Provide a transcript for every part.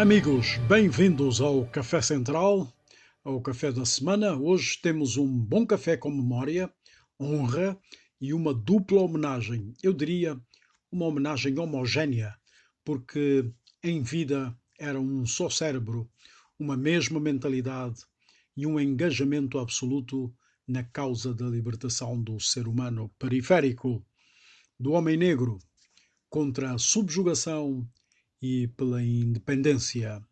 Amigos, bem-vindos ao Café Central, ao Café da Semana. Hoje temos um bom café com memória, honra e uma dupla homenagem. Eu diria uma homenagem homogénea, porque em vida era um só cérebro, uma mesma mentalidade e um engajamento absoluto na causa da libertação do ser humano periférico, do homem negro, contra a subjugação e pela independência.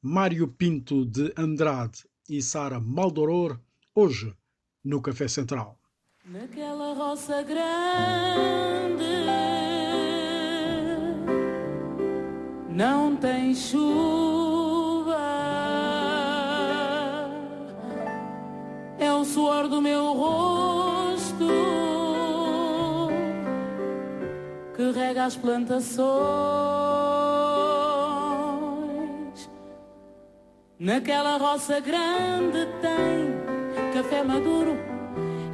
Mário Pinto de Andrade e Sara Maldoror, hoje no Café Central. Naquela roça grande não tem chuva, é o suor do meu rosto que rega as plantações. Naquela roça grande tem café maduro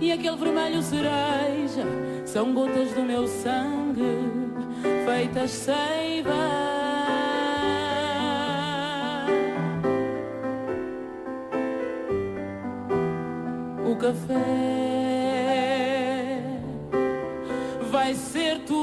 e aquele vermelho cereja são gotas do meu sangue feitas seiva. O café vai ser torrado.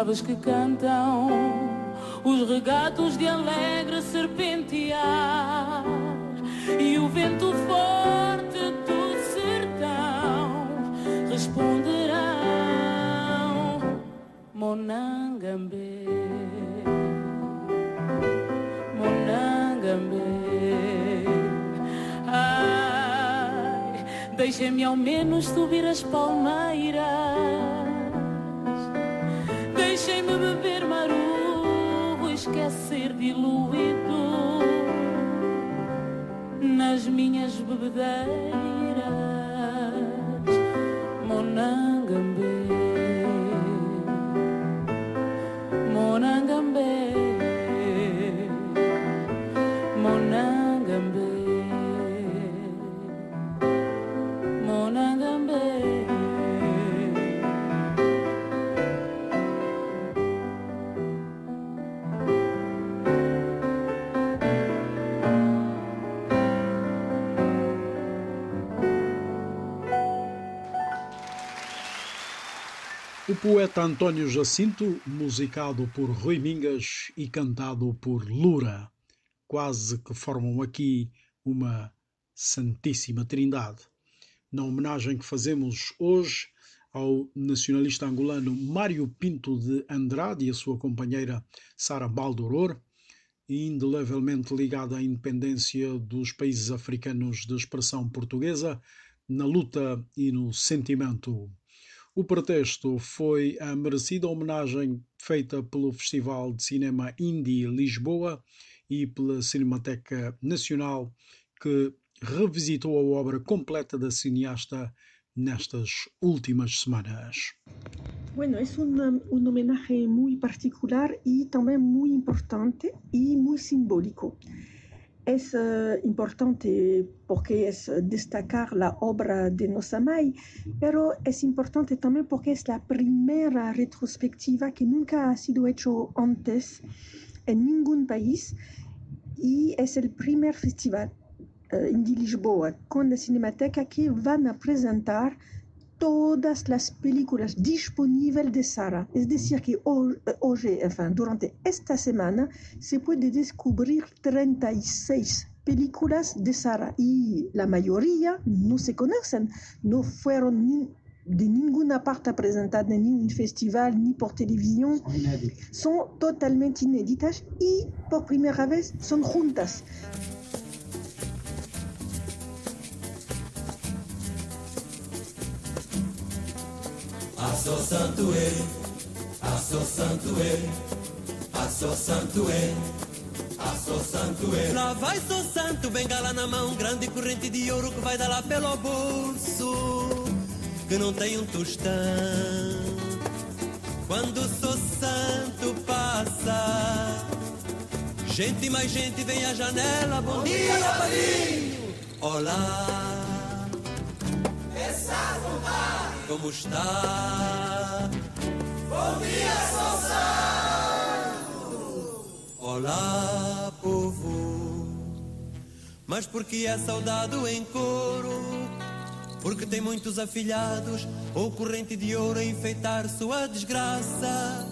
Aves que cantam, os regatos de alegre serpentear e o vento forte do sertão responderão Monangambé, Monangambé. Ai, deixem-me ao menos subir as palmeiras O poeta António Jacinto, musicado por Rui Mingas e cantado por Lura, quase que formam aqui uma Santíssima Trindade. Na homenagem que fazemos hoje ao nacionalista angolano Mário Pinto de Andrade e a sua companheira Sara Baldoror, indelevelmente ligada à independência dos países africanos de expressão portuguesa, na luta e no sentimento o pretexto foi a merecida homenagem feita pelo Festival de Cinema Indie Lisboa e pela Cinemateca Nacional, que revisitou a obra completa da cineasta nestas últimas semanas. Bueno, es un, un homenaje muy particular y también muy importante y muy simbólico. Es uh, importante porque es destacar la obra de Nosamay, pero es importante también porque es la primera retrospectiva que nunca ha sido hecho antes en ningún país y es el primer festival uh, en Lisboa con la Cinemateca que van a presentar todas las películas disponibles de Sara. Es decir, que hoy, enfin, durante esta semana se puede descubrir 36 películas de Sara y la mayoría no se conocen, no fueron ni, de ninguna parte presentadas en ningún festival ni por televisión. Son totalmente inéditas y por primera vez son juntas. Asso santo é, asso santo é, asso santo é, asso santo é. Lá vai sou santo, bengala na mão, grande corrente de ouro que vai dar lá pelo bolso, que não tem um tostão. Quando sou santo passa, gente mais gente vem à janela, bom, bom dia, dia. Olá. Como está? Bom dia, Santo! Olá, povo. Mas porque é saudado em coro? Porque tem muitos afilhados ou corrente de ouro a enfeitar sua desgraça.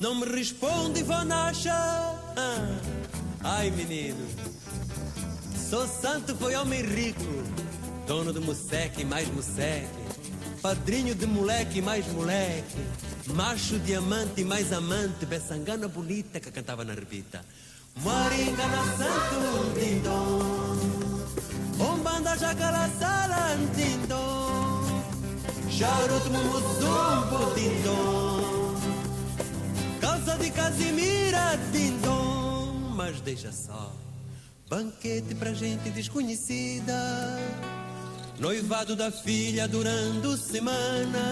Não me responde, Ivanacha. Ah, ai, menino. Sou santo, foi homem rico, dono de museque mais museque Padrinho de moleque mais moleque, macho diamante mais amante, beçangana bonita que cantava na revista. Moringa na Santo Dindom, Umbanda Jacará Salantindom, Charuto Mumuzumbo Dindom, Calça de Casimira Dindom, mas deixa só, banquete pra gente desconhecida Noivado da filha durando semana.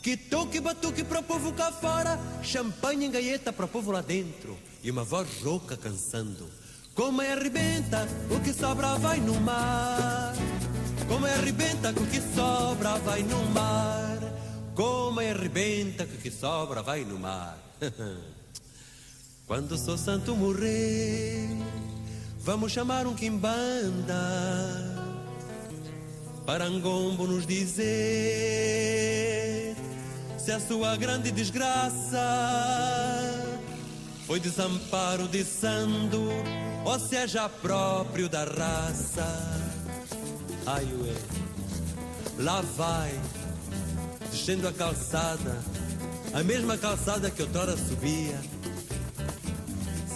Que toque batuque pro povo cá fora, champanhe em gaeta pro povo lá dentro. E uma voz rouca cansando. Como é arrebenta, o que sobra vai no mar. Como é arrebenta, o que sobra vai no mar. Como é arrebenta, o que sobra vai no mar. Quando sou santo morrer, vamos chamar um quimbanda Parangombo nos dizer se a sua grande desgraça foi desamparo de sando ou seja próprio da raça. Ai, ué, lá vai, descendo a calçada, a mesma calçada que outrora subia,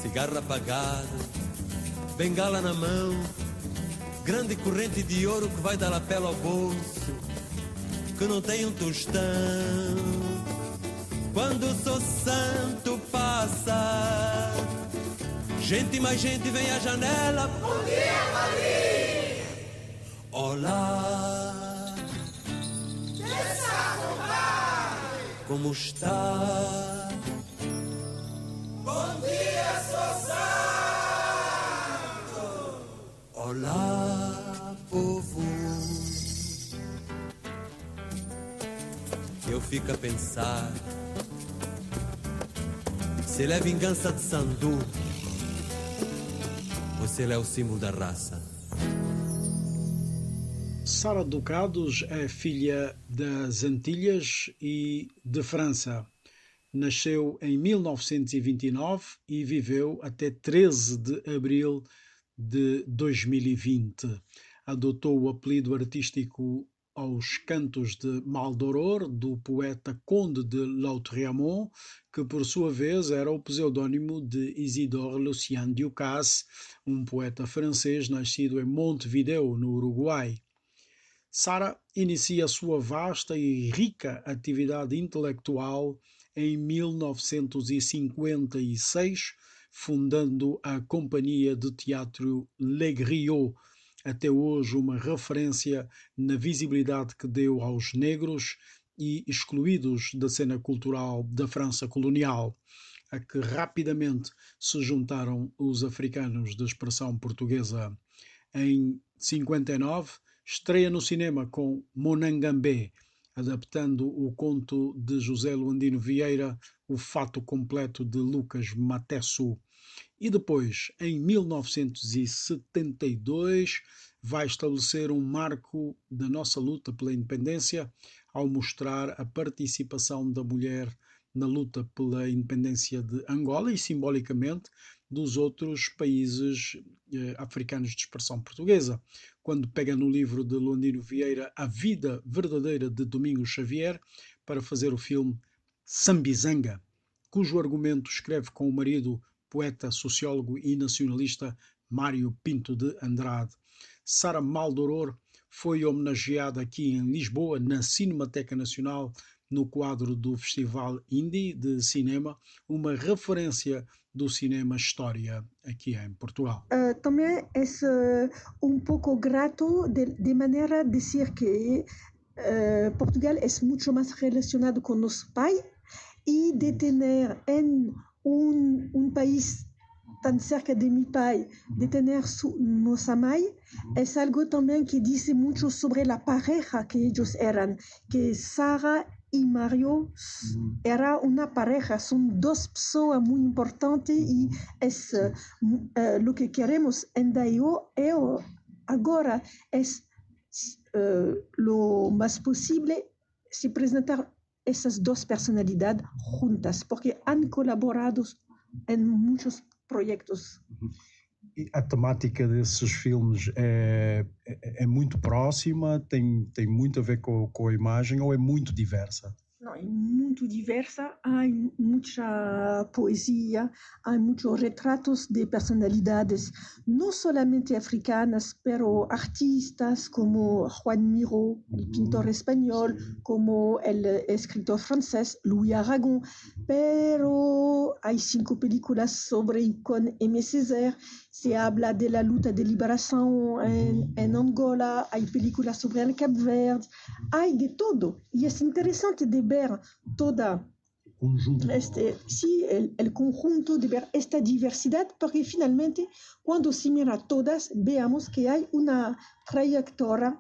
cigarro apagado, bengala na mão grande corrente de ouro que vai da lapela ao bolso, que não tem um tostão. Quando sou santo passa, gente mais gente vem à janela. Bom dia, padrinho! Olá! Como está? Bom dia, sou santo! Olá! Eu fico a pensar se ele é vingança de Sandu ou se ele é o símbolo da raça. Sara Ducados é filha das Antilhas e de França. Nasceu em 1929 e viveu até 13 de abril de 2020. Adotou o apelido artístico aos cantos de Maldoror, do poeta Conde de Lautréamont, que por sua vez era o pseudônimo de Isidore Lucien Ducasse, um poeta francês nascido em Montevideo, no Uruguai. Sara inicia sua vasta e rica atividade intelectual em 1956, fundando a Companhia de Teatro Le Griot, até hoje uma referência na visibilidade que deu aos negros e excluídos da cena cultural da França colonial, a que rapidamente se juntaram os africanos de expressão portuguesa. Em 59, estreia no cinema com Monangambé, adaptando o conto de José Luandino Vieira, O Fato Completo de Lucas Matesso. E depois, em 1972, vai estabelecer um marco da nossa luta pela independência ao mostrar a participação da mulher na luta pela independência de Angola e simbolicamente dos outros países eh, africanos de expressão portuguesa, quando pega no livro de Londino Vieira A Vida Verdadeira de Domingos Xavier para fazer o filme Sambizanga, cujo argumento escreve com o marido, poeta, sociólogo e nacionalista Mário Pinto de Andrade. Sara Maldoror foi homenageada aqui em Lisboa, na Cinemateca Nacional, no quadro do Festival Indie de Cinema, uma referência do cinema história aqui em Portugal. Uh, também é um pouco grato de, de maneira de dizer que uh, Portugal é muito mais relacionado com nosso pai e de ter em um país tão cerca de meu pai, de ter nossa mãe, é algo também que diz muito sobre a pareja que eles eram, que Sara y Mario era una pareja, son dos personas muy importantes y es uh, lo que queremos en Dayo ahora es uh, lo más posible se presentar esas dos personalidades juntas porque han colaborado en muchos proyectos. a temática desses filmes é, é, é, muito próxima, tem, tem muito a ver com, com a imagem ou é muito diversa? Não, é muito diversa, há muita poesia, há muitos retratos de personalidades, não somente africanas, pero artistas como Juan Miro, o pintor espanhol, como o escritor francês Louis Aragon, pero há cinco películas sobre com M. Césaire, se habla de la luta de liberação em, em Angola, há películas sobre o Cabo Verde, há de todo. E é interessante de ver toda este, sí, el, el, conjunto de ver esta diversidad, porque finalmente cuando se mira todas, veamos que hay una trayectoria,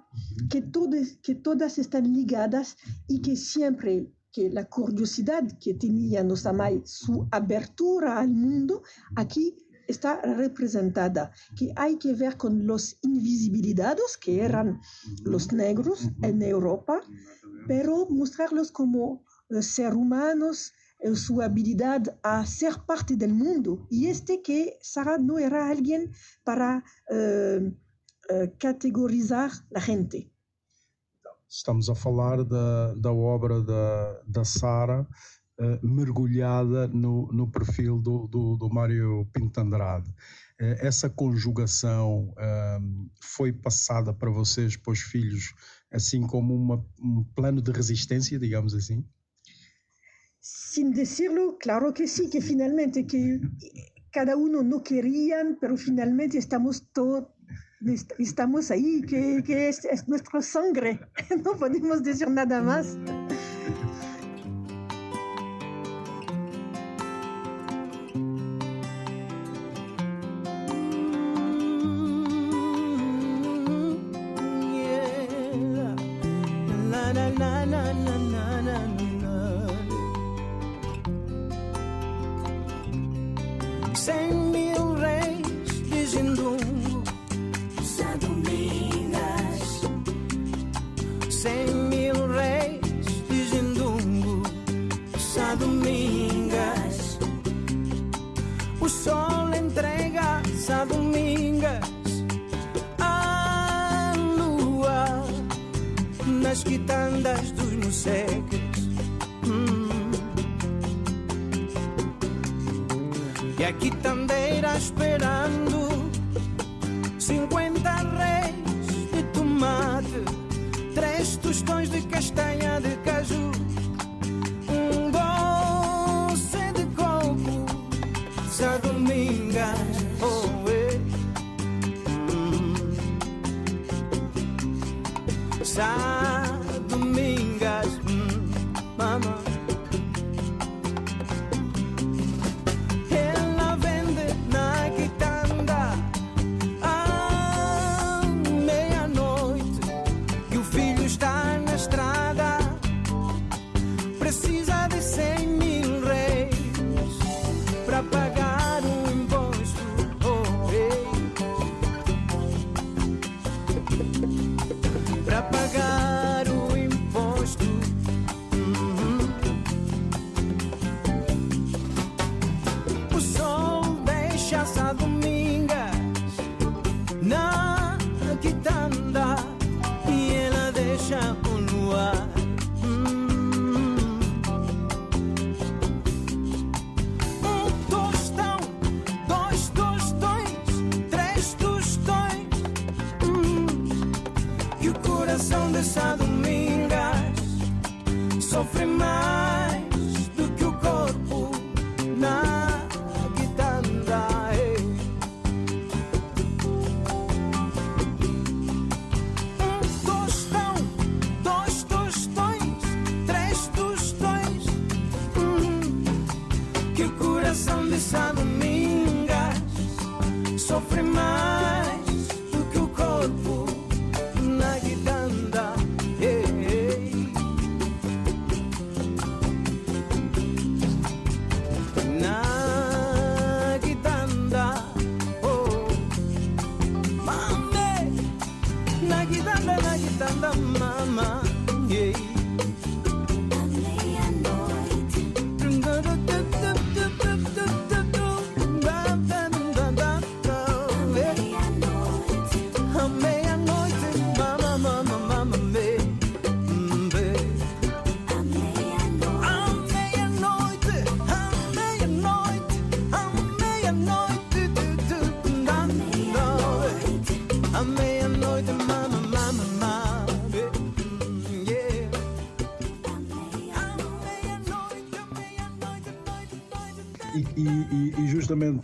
que, todas, que todas están ligadas y que siempre que la curiosidad que tenía Nosamay, su abertura al mundo, aquí está representada, que hay que ver con los invisibilizados, que eran los negros en Europa, pero mostrarlos como eh, ser humanos, eh, su habilidad a ser parte del mundo. Y este que Sara no era alguien para uh, categorizar la gente. Estamos a falar da, da obra da, da Sara uh, mergulhada no, no perfil do, do, do Mário Pinto Andrade. Uh, essa conjugação uh, foi passada para vocês, para os filhos, assim como uma, um plano de resistência, digamos assim? Sin decirlo, claro que sí, que finalmente que cada uno no querían, pero finalmente estamos todos estamos ahí, que, que es, es nuestra sangre, no podemos decir nada más. Nas quitandas dos moceques. Hum. E a quitandeira esperando 50 reis de tomate, três tostões de castanha de caju,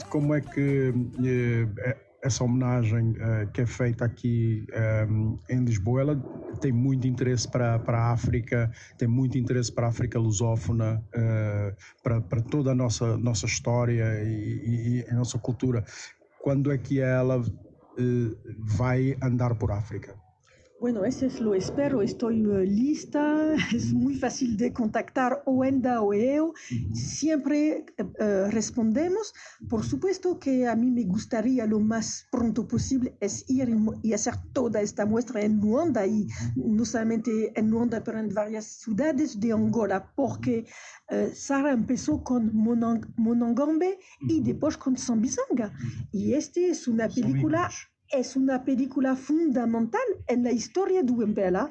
como é que eh, essa homenagem eh, que é feita aqui eh, em Lisboa, ela tem muito interesse para, para a África, tem muito interesse para a África lusófona, para, para toda a nossa, nossa história e, e- a nossa cultura. Quando é que ela vai andar por África? Bueno, eso es lo espero, estoy eh, lista, es muy fácil de contactar Oenda o. Eu, siempre eh, eh, respondemos. Por supuesto que a mí me gustaría lo más pronto posible es ir y, hacer toda esta muestra en Luanda y no solamente en Luanda, pero en varias ciudades de Angola, porque eh, Sara empezó con Monang- Monangombe y después con Sambizanga. Y este es una película es una película fundamental en la historia de Wimbledon,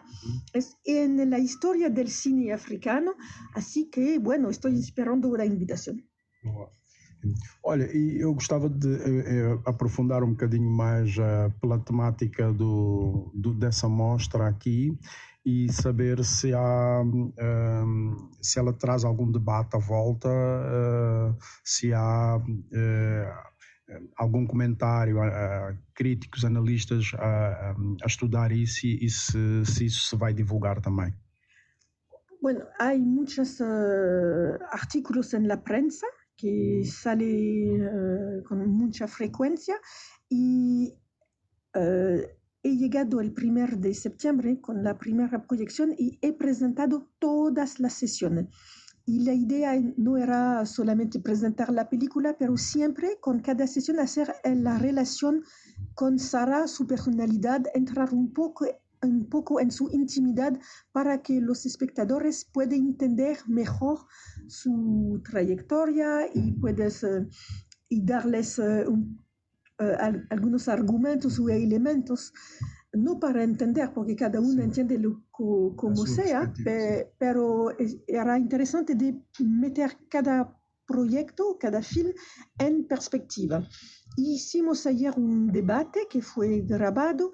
es en la historia del cine africano, así que bueno, estoy esperando la invitación. Boa. Olha, e eu gostava de eh, eh, aprofundar um bocadinho mais eh, pela temática do, do- dessa mostra aqui e saber se há hum, se ela traz algum debate à volta, eh, se há eh, algum comentário, eh, críticos, analistas a, a estudar isso e, e se, se isso se vai divulgar também. Bueno, hay muchos eh, artículos en la prensa que salen eh, con mucha frecuencia y eh, he llegado el primer de septiembre con la primera proyección y he presentado todas las sesiones. Y la idea no era solamente presentar la película, pero siempre con cada sesión hacer eh, la relación con Sara, su personalidad, entrar un poco, un poco en su intimidad para que los espectadores puedan entender mejor su trayectoria y puedes eh, y darles eh, un- al- algunos argumentos o elementos no para entender, porque cada uno entiende lo co- como sea, pero era interesante de meter cada proyecto, cada film en perspectiva. Hicimos ayer un debate que fue grabado.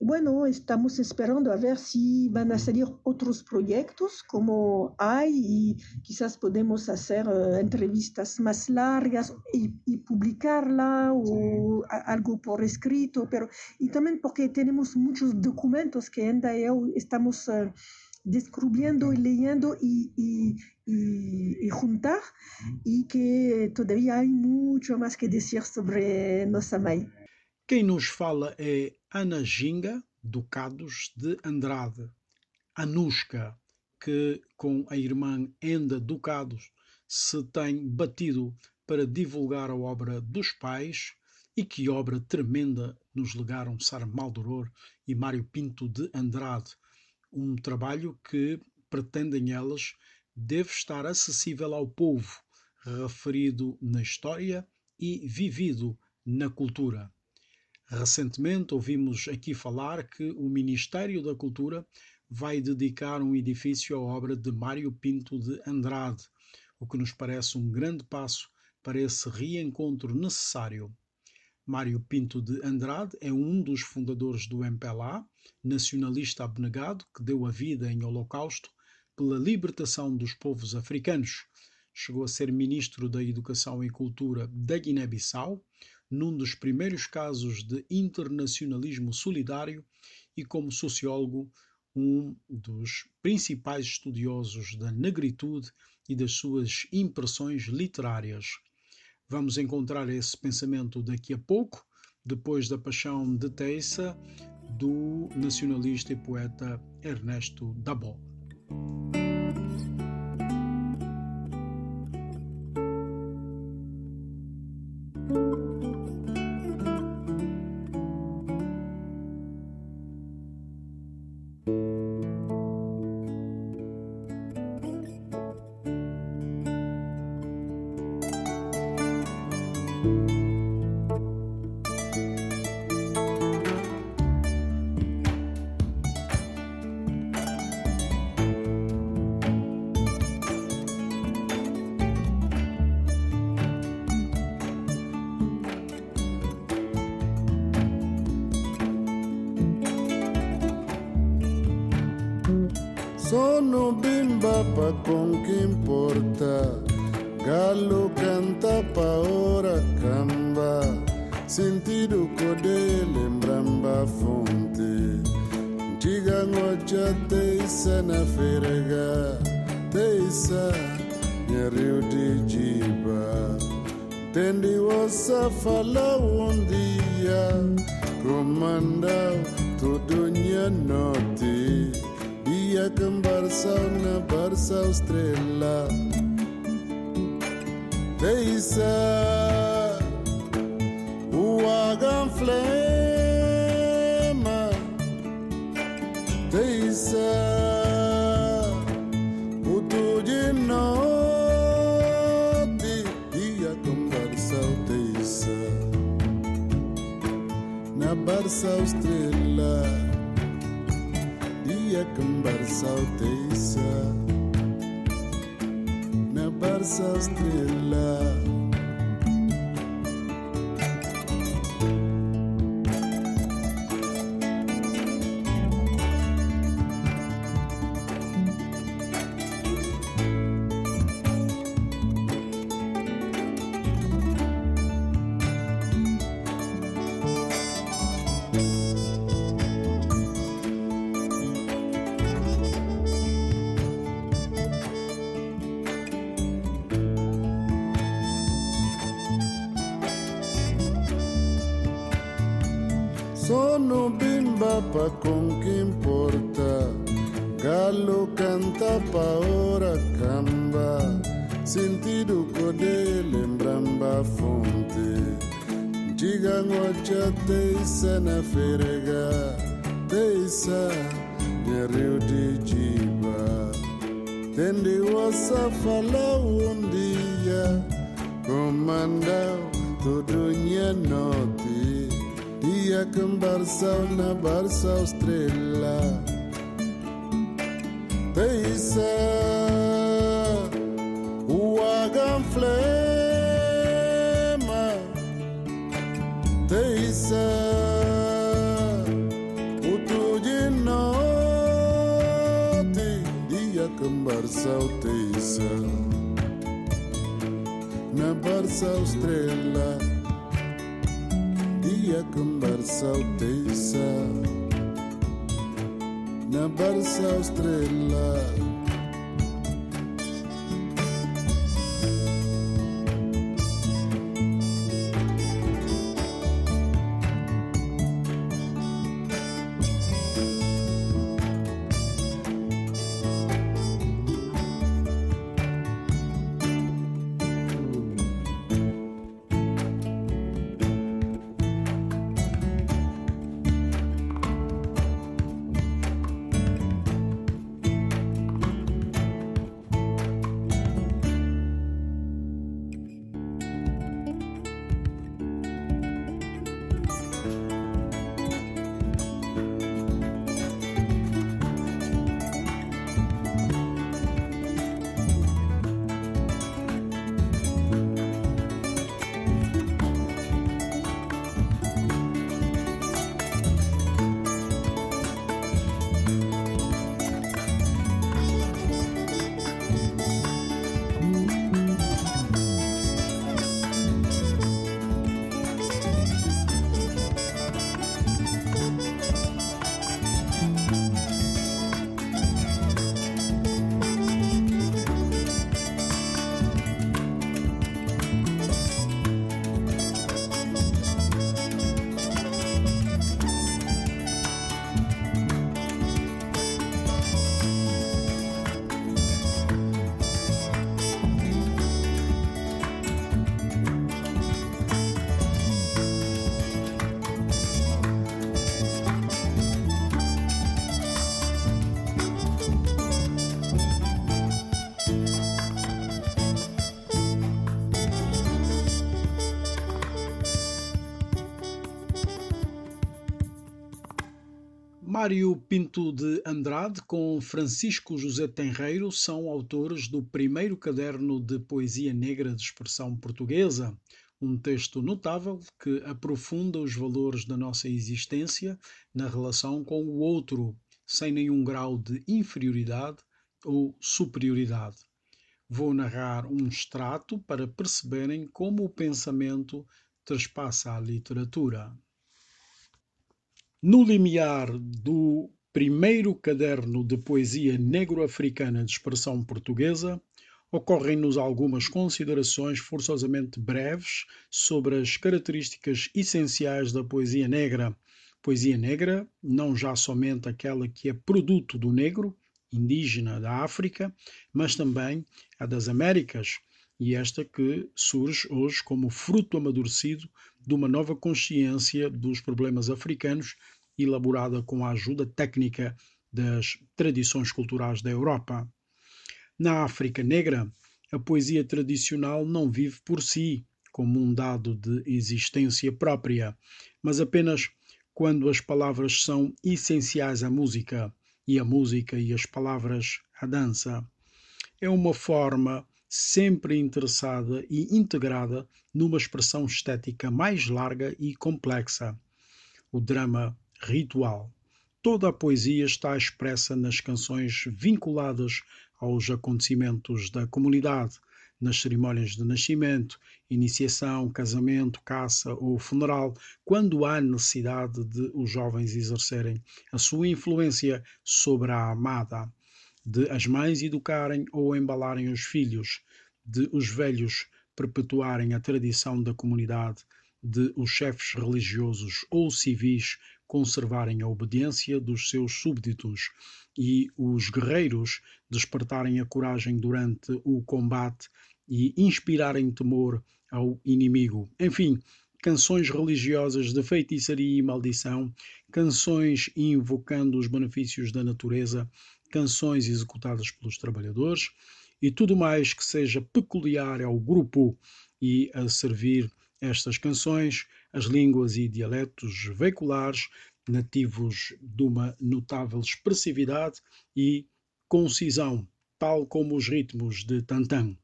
Bueno, estamos esperando a ver si van a salir otros proyectos como hay y quizás podemos hacer eh, entrevistas más largas y, y publicarla o a- algo por escrito, pero y también porque tenemos muchos documentos que ainda eu estamos eh, descubriendo y leyendo y, y- y- y juntar y que todavía hay mucho más que decir sobre Nossa Mãe. Quem nos fala é Ana Ginga, Ducados de Andrade. Anushka, que com a irmã Enda Ducados se tem batido para divulgar a obra dos pais e que obra tremenda nos legaram Sara Maldoror e Mário Pinto de Andrade. Um trabalho que, pretendem elas, deve estar acessível ao povo, referido na história e vivido na cultura. Recentemente ouvimos aqui falar que o Ministério da Cultura vai dedicar um edifício à obra de Mário Pinto de Andrade, o que nos parece um grande passo para esse reencontro necessário. Mário Pinto de Andrade é um dos fundadores do MPLA, nacionalista abnegado que deu a vida em Holocausto pela libertação dos povos africanos. Chegou a ser ministro da Educação e Cultura da Guiné-Bissau, num dos primeiros casos de internacionalismo solidário e como sociólogo, um dos principais estudiosos da negritude e das suas impressões literárias. Vamos encontrar esse pensamento daqui a pouco, depois da paixão de Teissa, do nacionalista e poeta Ernesto Dabó. Na barsa estrela Dia kembar sau teisa Na barsa estrela ferega Teisa Nyariu di jiba Tendi wasa un dia Comanda todo nya noti dia embarçou na barça estrela. Estrela dia kembar sautesa na barsa estrela Mário Pinto de Andrade com Francisco José Tenreiro são autores do primeiro caderno de poesia negra de expressão portuguesa, um texto notável que aprofunda os valores da nossa existência na relação com o outro, sem nenhum grau de inferioridade ou superioridade. Vou narrar um extrato para perceberem como o pensamento trespassa a literatura. No limiar do primeiro caderno de poesia negro-africana de expressão portuguesa, ocorrem-nos algumas considerações forçosamente breves sobre as características essenciais da poesia negra. Poesia negra, não já somente aquela que é produto do negro, indígena da África, mas também a das Américas, e esta que surge hoje como fruto amadurecido de uma nova consciência dos problemas africanos, elaborada com a ajuda técnica das tradições culturais da Europa. Na África Negra, a poesia tradicional não vive por si, como um dado de existência própria, mas apenas quando as palavras são essenciais à música e a música e as palavras à dança. É uma forma sempre interessada e integrada numa expressão estética mais larga e complexa. O drama ritual. Toda a poesia está expressa nas canções vinculadas aos acontecimentos da comunidade, nas cerimônias de nascimento, iniciação, casamento, caça ou funeral, quando há necessidade de os jovens exercerem a sua influência sobre a amada de as mães educarem ou embalarem os filhos, de os velhos perpetuarem a tradição da comunidade, de os chefes religiosos ou civis conservarem a obediência dos seus súbditos e os guerreiros despertarem a coragem durante o combate e inspirarem temor ao inimigo. Enfim, canções religiosas de feitiçaria e maldição, canções invocando os benefícios da natureza, canções executadas pelos trabalhadores e tudo mais que seja peculiar ao grupo e a servir estas canções as línguas e dialetos veiculares nativos de uma notável expressividade e concisão, tal como os ritmos de tantã.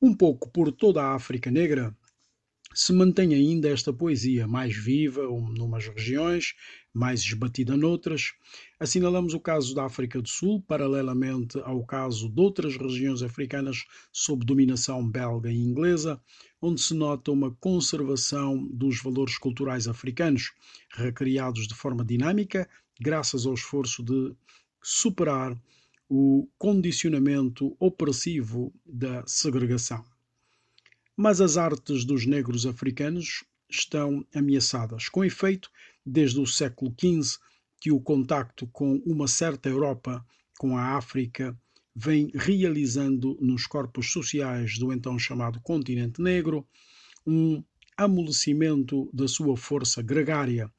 Um pouco por toda a África Negra, se mantém ainda esta poesia mais viva numas regiões, mais esbatida noutras. Assinalamos o caso da África do Sul, paralelamente ao caso de outras regiões africanas sob dominação belga e inglesa, onde se nota uma conservação dos valores culturais africanos, recriados de forma dinâmica, graças ao esforço de superar o condicionamento opressivo da segregação mas as artes dos negros africanos estão ameaçadas. Com efeito, desde o século XV, que o contacto com uma certa Europa, com a África, vem realizando nos corpos sociais do então chamado continente negro um amolecimento da sua força gregária,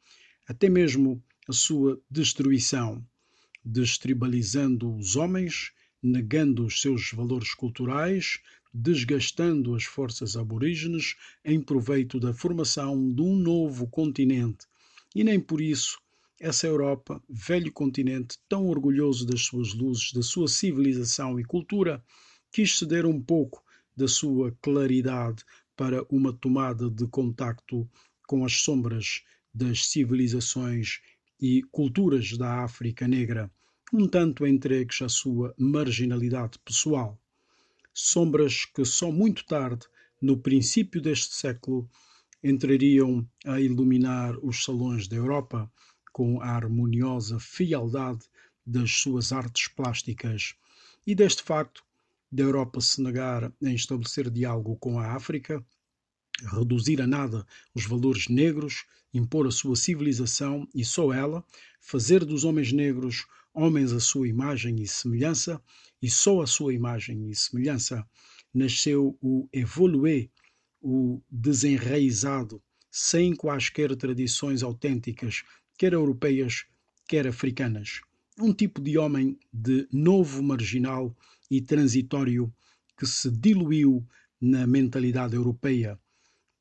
até mesmo a sua destruição, destribalizando os homens, negando os seus valores culturais, desgastando as forças aborígenes em proveito da formação de um novo continente. E nem por isso essa Europa, velho continente tão orgulhoso das suas luzes, da sua civilização e cultura, quis ceder um pouco da sua claridade para uma tomada de contacto com as sombras das civilizações e culturas da África Negra, um tanto entregues à sua marginalidade pessoal sombras que só muito tarde, no princípio deste século, entrariam a iluminar os salões da Europa com a harmoniosa frialdade das suas artes plásticas. E deste facto, da Europa se negar em estabelecer diálogo com a África, reduzir a nada os valores negros, impor a sua civilização e só ela, fazer dos homens negros homens à sua imagem e semelhança, e só a sua imagem e semelhança, nasceu o evolué, o desenraizado, sem quaisquer tradições autênticas, quer europeias, quer africanas. Um tipo de homem de novo marginal e transitório que se diluiu na mentalidade europeia,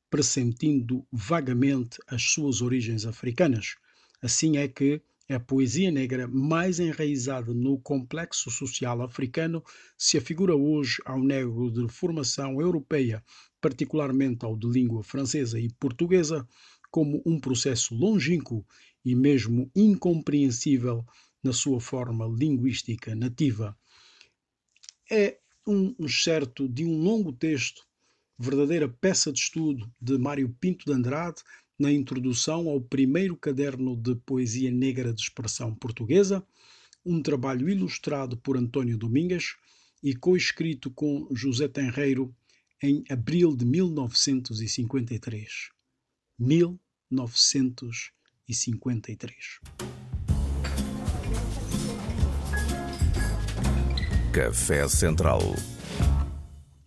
pressentindo vagamente as suas origens africanas. Assim é que a poesia negra mais enraizada no complexo social africano se afigura hoje ao negro de formação europeia, particularmente ao de língua francesa e portuguesa, como um processo longínquo e mesmo incompreensível na sua forma linguística nativa. É um excerto de um longo texto, verdadeira peça de estudo de Mário Pinto de Andrade, na introdução ao primeiro caderno de poesia negra de expressão portuguesa, um trabalho ilustrado por António Domingues e coescrito com José Tenreiro em abril de 1953. 1953. Café Central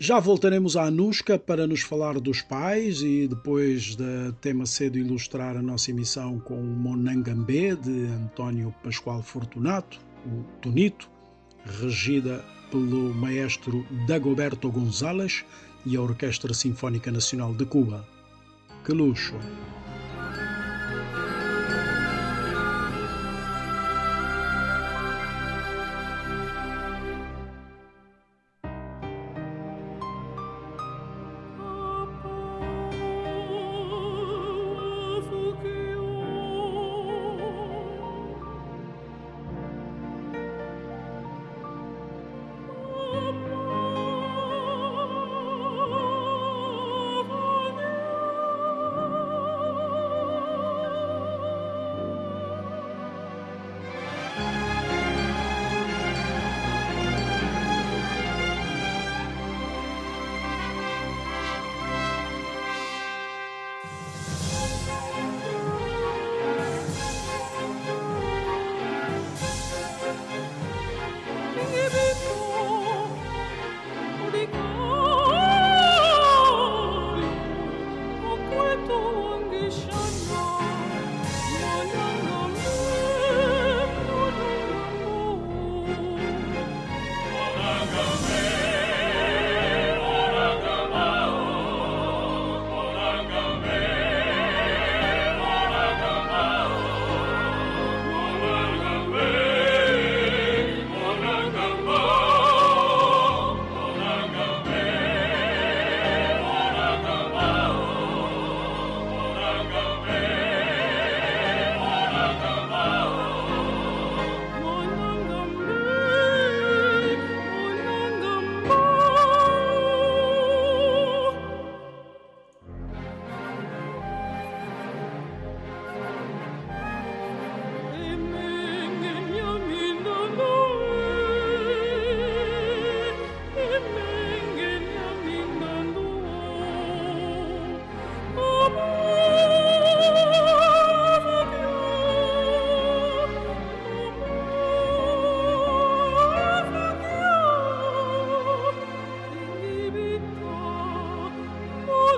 já voltaremos à Anushka para nos falar dos pais e depois da tema cedo ilustrar a nossa emissão com o Monangambé de António Pascoal Fortunato, o Tonito, regida pelo maestro Dagoberto González e a Orquestra Sinfónica Nacional de Cuba. Que luxo!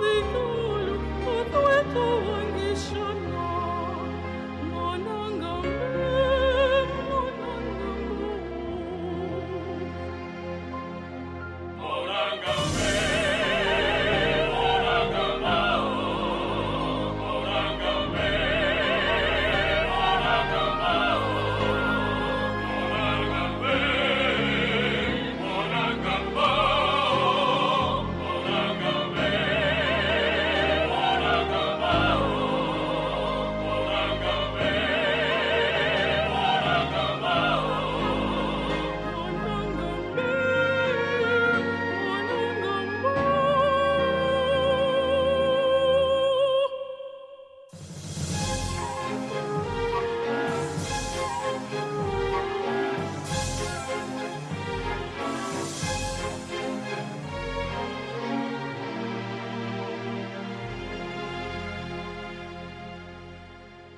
the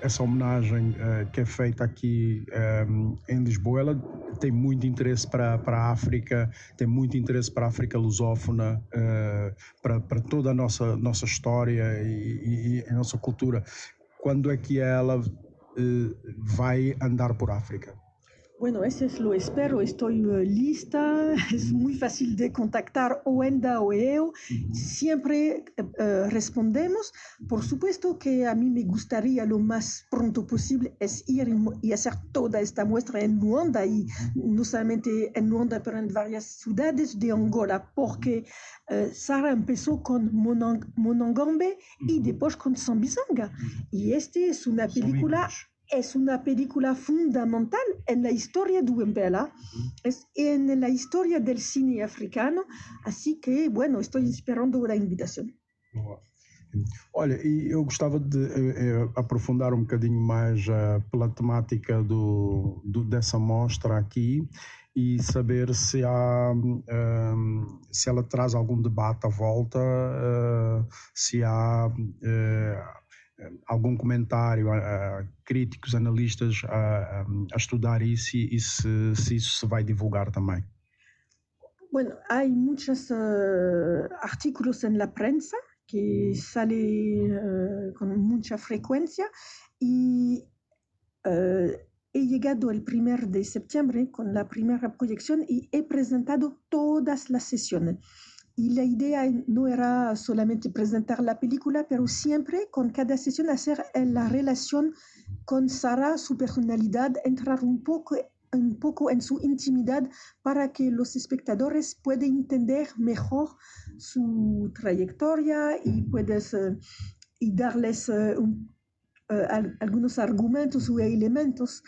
essa homenagem uh, que é feita aqui um, em Lisboa, ela tem muito interesse para, para a África, tem muito interesse para a África lusófona, uh, para, para toda a nossa, nossa história e, e, e a nossa cultura. Quando é que ela vai andar por África? Bueno, eso es lo espero, estoy uh, lista, es muy fácil de contactar Oenda o EO, siempre uh, respondemos. Por supuesto que a mí me gustaría lo más pronto posible es ir y, y hacer toda esta muestra en Luanda y no solamente en Luanda, pero en varias ciudades de Angola, porque uh, Sara empezó con Monang Monangombe y después con Sambizanga. Y este es una película es una película fundamental en la historia de Wimbledon, es en la historia del cine africano, así que, bueno, estoy esperando la invitação. Olha, e eu gostava de eh, aprofundar um bocadinho mais uh, pela temática do, do, dessa mostra aqui e saber se há um, se ela traz algum debate à volta, uh, se há uh, algum comentário a, críticos, analistas a, a, estudar isso e, e se, se, isso se vai divulgar também? Bueno, hay muchos uh, artículos en la prensa que sale uh, con mucha frecuencia y uh, he llegado el primer de septiembre con la primera proyección y he presentado todas las sesiones. Y la idea no era solamente presentar la película, pero siempre con cada sesión hacer la relación con Sara, su personalidad, entrar un poco, un poco en su intimidad para que los espectadores puedan entender mejor su trayectoria y puedes uh, y darles uh, algunos argumentos o elementos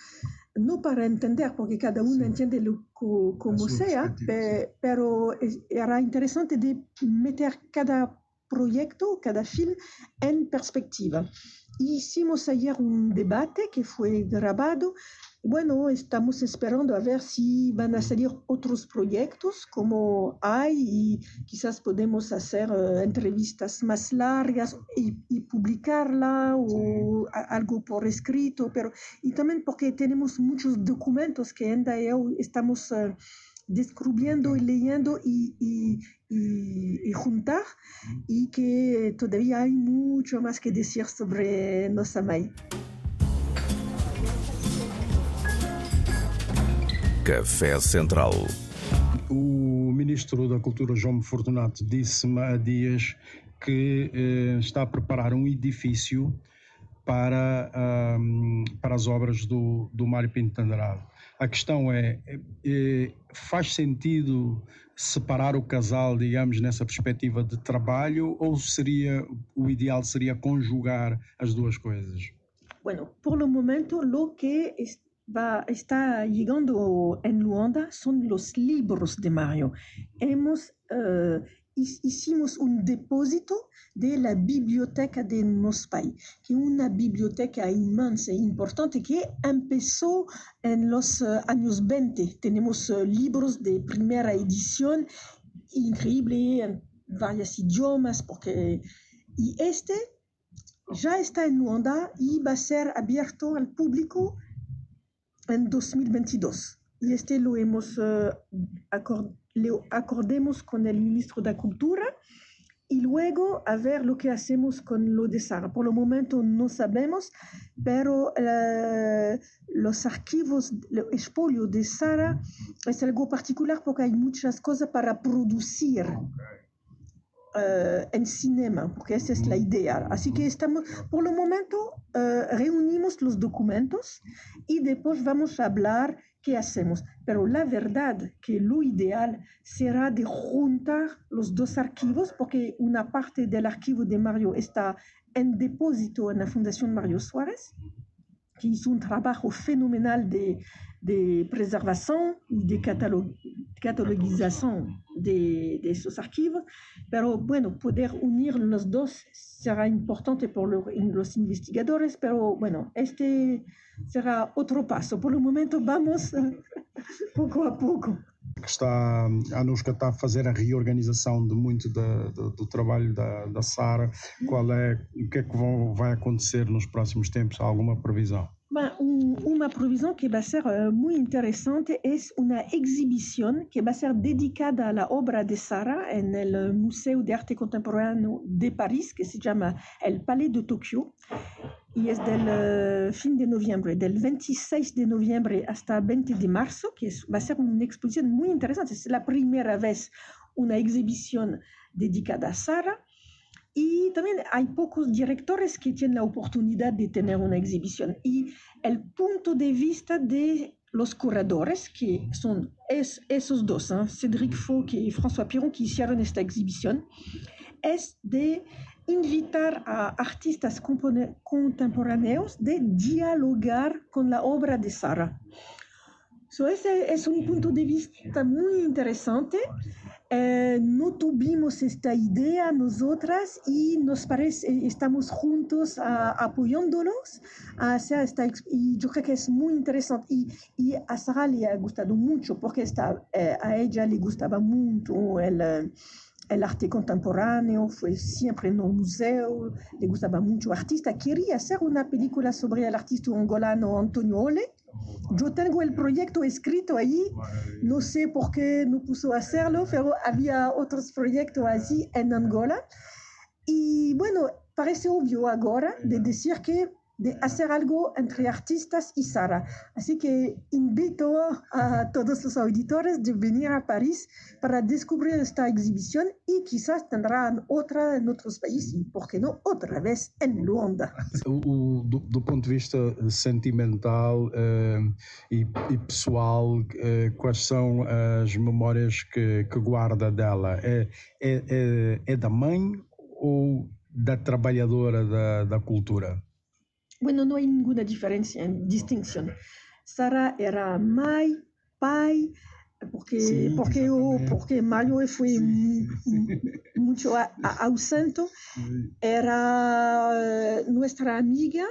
no para entender, porque cada uno sí. entiende lo co, como sea, pe, pero era interesante de meter cada proyecto, cada film en perspectiva. Hicimos ayer un debate que fue grabado Bueno, estamos esperando a ver si van a salir otros proyectos como hay y quizás podemos hacer uh, entrevistas más largas y, y publicarla o sí. a, algo por escrito, pero y también porque tenemos muchos documentos que estamos uh, descubriendo y leyendo y, y, y, y, juntar y que todavía hay mucho más que decir sobre Nosamay. Café Central. O ministro da Cultura, João Fortunato, disse-me há dias que eh, está a preparar um edifício para, um, para as obras do, do Mário Pinto Andrade. A questão é, é, faz sentido separar o casal, digamos, nessa perspectiva de trabalho ou seria o ideal seria conjugar as duas coisas? Bueno, por lo momento lo que va, está llegando en Luanda son los libros de Mario. Hemos, uh, hicimos un depósito de la biblioteca de Nospay, que es una biblioteca inmensa e importante que empezó en los uh, años 20. Tenemos uh, libros de primera edición increíble en varios idiomas, porque... Y este ya está en Luanda y va a ser abierto al público en 2022. Y este lo hemos uh, acord, lo acordemos con el ministro de Cultura y luego a ver lo que hacemos con lo de Sara. Por el momento no sabemos, pero uh, los archivos, el expolio de Sara es algo particular porque hay muchas cosas para producir. Uh, en cinema, porque esa es la idea. Así que estamos, por el momento, uh, reunimos los documentos y después vamos a hablar qué hacemos. Pero la verdad que lo ideal será de juntar los dos archivos, porque una parte del archivo de Mario está en depósito en la Fundación Mario Suárez, que hizo un trabajo fenomenal de, preservación y de catalog, catalogización de, esos archivos, pero bueno, poder unir los dos será importante por lo, los investigadores, pero bueno, este será otro paso. Por el momento vamos poco a poco. Que está, a Anushka está a fazer a reorganização de muito do, trabalho da, da Sara. Qual é, o que é que vão, vai acontecer nos próximos tempos? Há alguma previsão? Uma previsão que vai ser uh, muito interessante é uma exibição que vai ser dedicada à obra de Sara no Museu de Arte Contemporâneo de Paris, se chama El Palais de Tokyo. y es del uh, fin de noviembre, del 26 de noviembre hasta 20 de marzo, que es, va a ser una exposición muy interesante. Es la primera vez una exhibición dedicada a Sara. Y también hay pocos directores que tienen la oportunidad de tener una exhibición. Y el punto de vista de los curadores, que son es, esos dos, ¿eh? Cédric Fauque y François Piron, que hicieron esta exhibición, es de invitar a artistas contemporáneos de dialogar con la obra de Sara. So, ese es un punto de vista muy interesante. Eh, no tuvimos esta idea nosotras y nos parece, estamos juntos uh, apoyándonos a hacer esta, y yo creo que es muy interesante y, y a Sara le ha gustado mucho porque está, eh, a ella le gustaba mucho el, el arte contemporáneo, fue siempre en un museo, le gustaba mucho artista. Quería hacer una película sobre el artista angolano Antonio Ole. Yo tengo el proyecto escrito allí, no sé por qué no puso hacerlo, pero había otros proyectos allí en Angola. Y bueno, parece obvio ahora de decir que de hacer algo entre artistas y Sara. Así que invito a todos los auditores de venir a París para descubrir esta exhibición y quizás tendrán otra en otros países y, por otra vez en Luanda. O, do, do, ponto de vista sentimental uh, e, e, pessoal, uh, quais são as memórias que, que guarda dela? É, é, é, é da mãe ou da trabalhadora da, da cultura? Bueno, no hay ninguna diferencia en distinción. Sara era mai, pai, porque, sí, porque, porque Mario fue mucho ausente. Era nuestra amiga,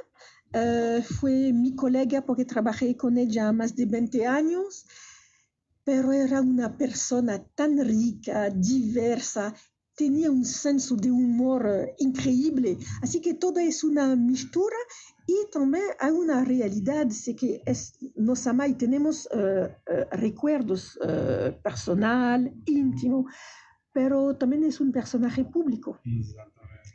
uh, fue mi colega porque trabajé con ella más de 20 años, pero era una persona tan rica, diversa, tenía un senso de humor increíble. Así que todo es una mistura y también hay una realidad, es que es, nos ama y tenemos uh, uh, recuerdos uh, personal, íntimo, pero también es un personaje público.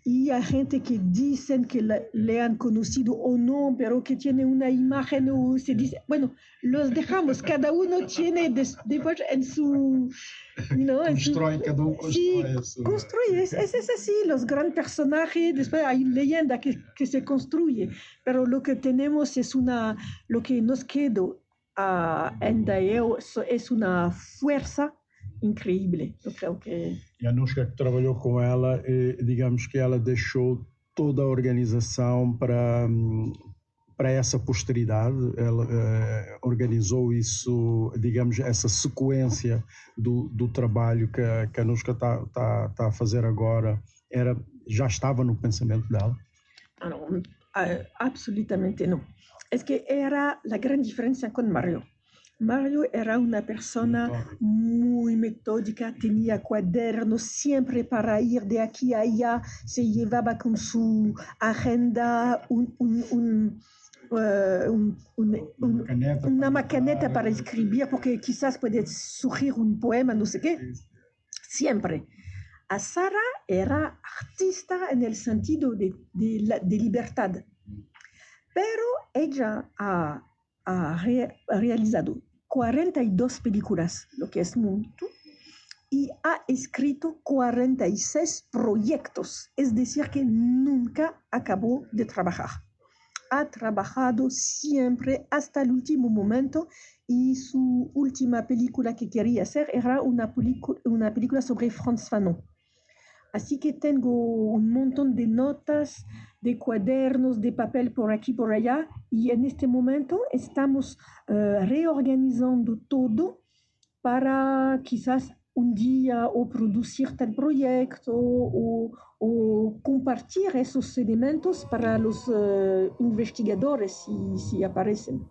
Y hay gente que dicen que la, le han conocido o no, pero que tiene una imagen o se dice, bueno, los dejamos, cada uno tiene después de, en su... You construye, su, cada uno construye. Sí, construye, es, es, es, así, los grandes personajes, después hay leyenda que, que se construye, pero lo que tenemos es una, lo que nos quedó uh, en Daeo es una fuerza incrível. Eu creio que. E a Anushka que trabalhou com ela, digamos que ela deixou toda a organização para, para essa posteridade. Ela eh, organizou isso, digamos, essa sequência do, do trabalho que, a, que a Anushka está tá, tá a fazer agora. Era, já estava no pensamento dela? Ah, não, absolutamente não. É que era a grande diferença com Mario. Mario era una persona muy metódica, tenía cuadernos siempre para ir de aquí a allá, se llevaba con su agenda un, un, un, uh, una, maquineta una maquineta para escribir, porque quizás puede surgir un poema, no sé qué. Siempre. A Sara era artista en el sentido de, de, la, de libertad, pero ella ha, ha re, realizado 42 películas, lo que es mucho, y ha escrito 46 proyectos, es decir, que nunca acabó de trabajar. Ha trabajado siempre hasta el último momento y su última película que quería hacer era una, película sobre Franz Fanon. Así que tengo un montón de notas, de cuadernos, de papel por aquí, por allá, y en este momento estamos uh, reorganizando todo para quizás un día o producir tal proyecto o, compartir esos elementos para los uh, investigadores si aparecen.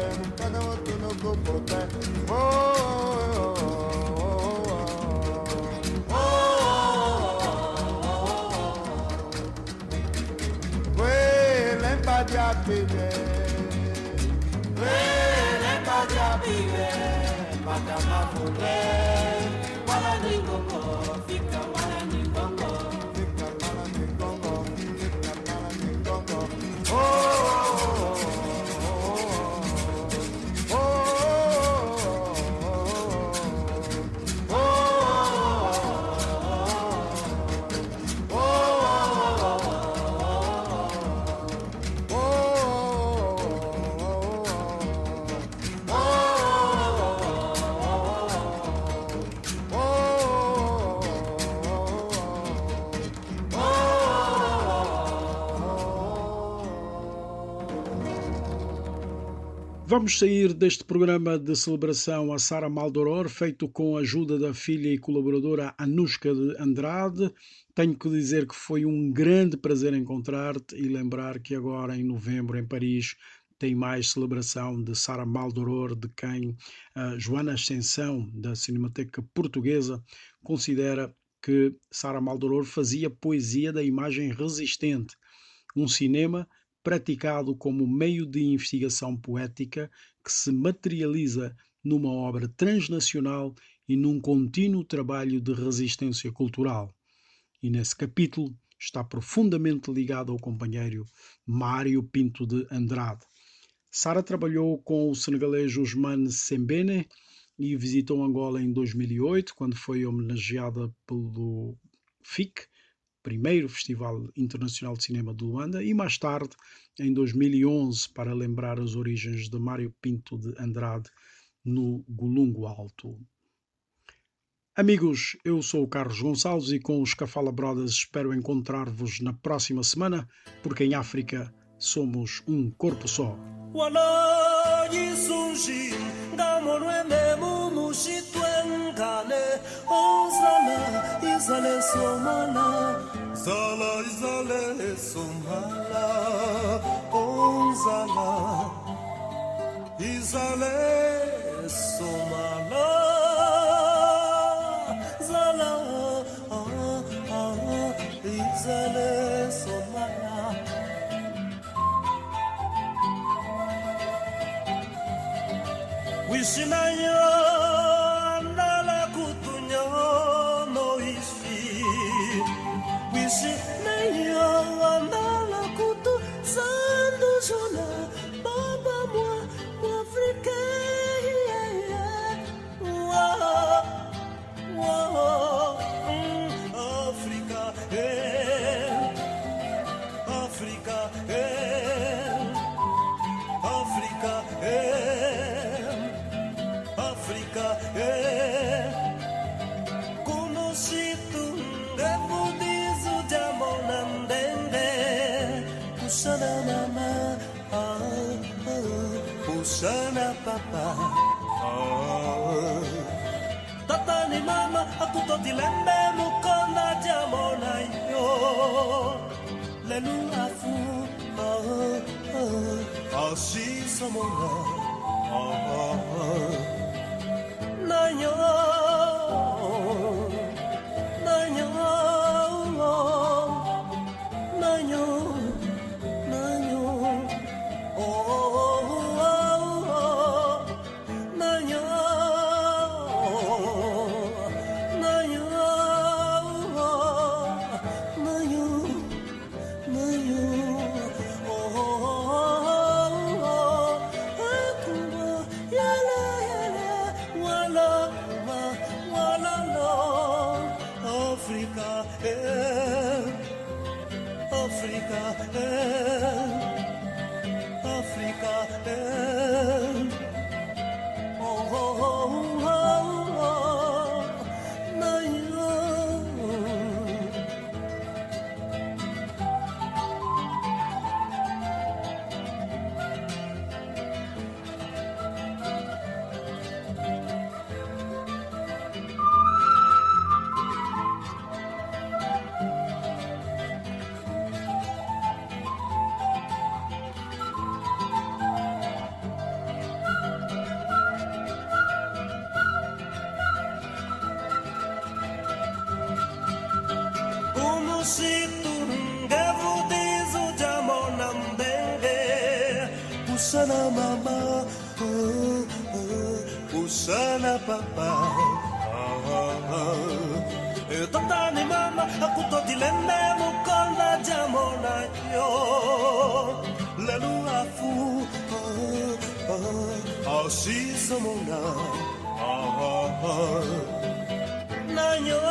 them. Cause I want to Vamos sair deste programa de celebração a Sara Maldoror, feito com a ajuda da filha e colaboradora Anushka de Andrade. Tenho que dizer que foi um grande prazer encontrar-te e lembrar que agora em novembro em Paris tem mais celebração de Sara Maldoror, de quem a Joana Ascensão, da Cinemateca Portuguesa, considera que Sara Maldoror fazia poesia da imagem resistente, um cinema praticado como meio de investigação poética que se materializa numa obra transnacional e num contínuo trabalho de resistência cultural. E nesse capítulo está profundamente ligado ao companheiro Mário Pinto de Andrade. Sara trabalhou com o senegalês Ousmane Sembene e visitou Angola em 2008, quando foi homenageada pelo FIC, primeiro Festival Internacional de Cinema de Luanda, e mais tarde, em 2011, para lembrar as origens de Mário Pinto de Andrade no Golungo Alto. Amigos, eu sou o Carlos Gonçalves e com os Cafala Brothers espero encontrar-vos na próxima semana, porque em África somos um corpo só. Zala izale somala Onzala Izale somala Zala ah, ah, Izale somala Wishinayo Nala sana papa oh. Tata ni mama aku to dilembe mukona jamo na yo Lelu afu oh, oh. Asi samona. Na yo mama, oh, oh, oh papa. Eh, ah, ah, ni mama, aku to dileme mukola jamona yo. Lelu afu, oh, oh, oh sisomona. Ah, ah, ah. Nanyo.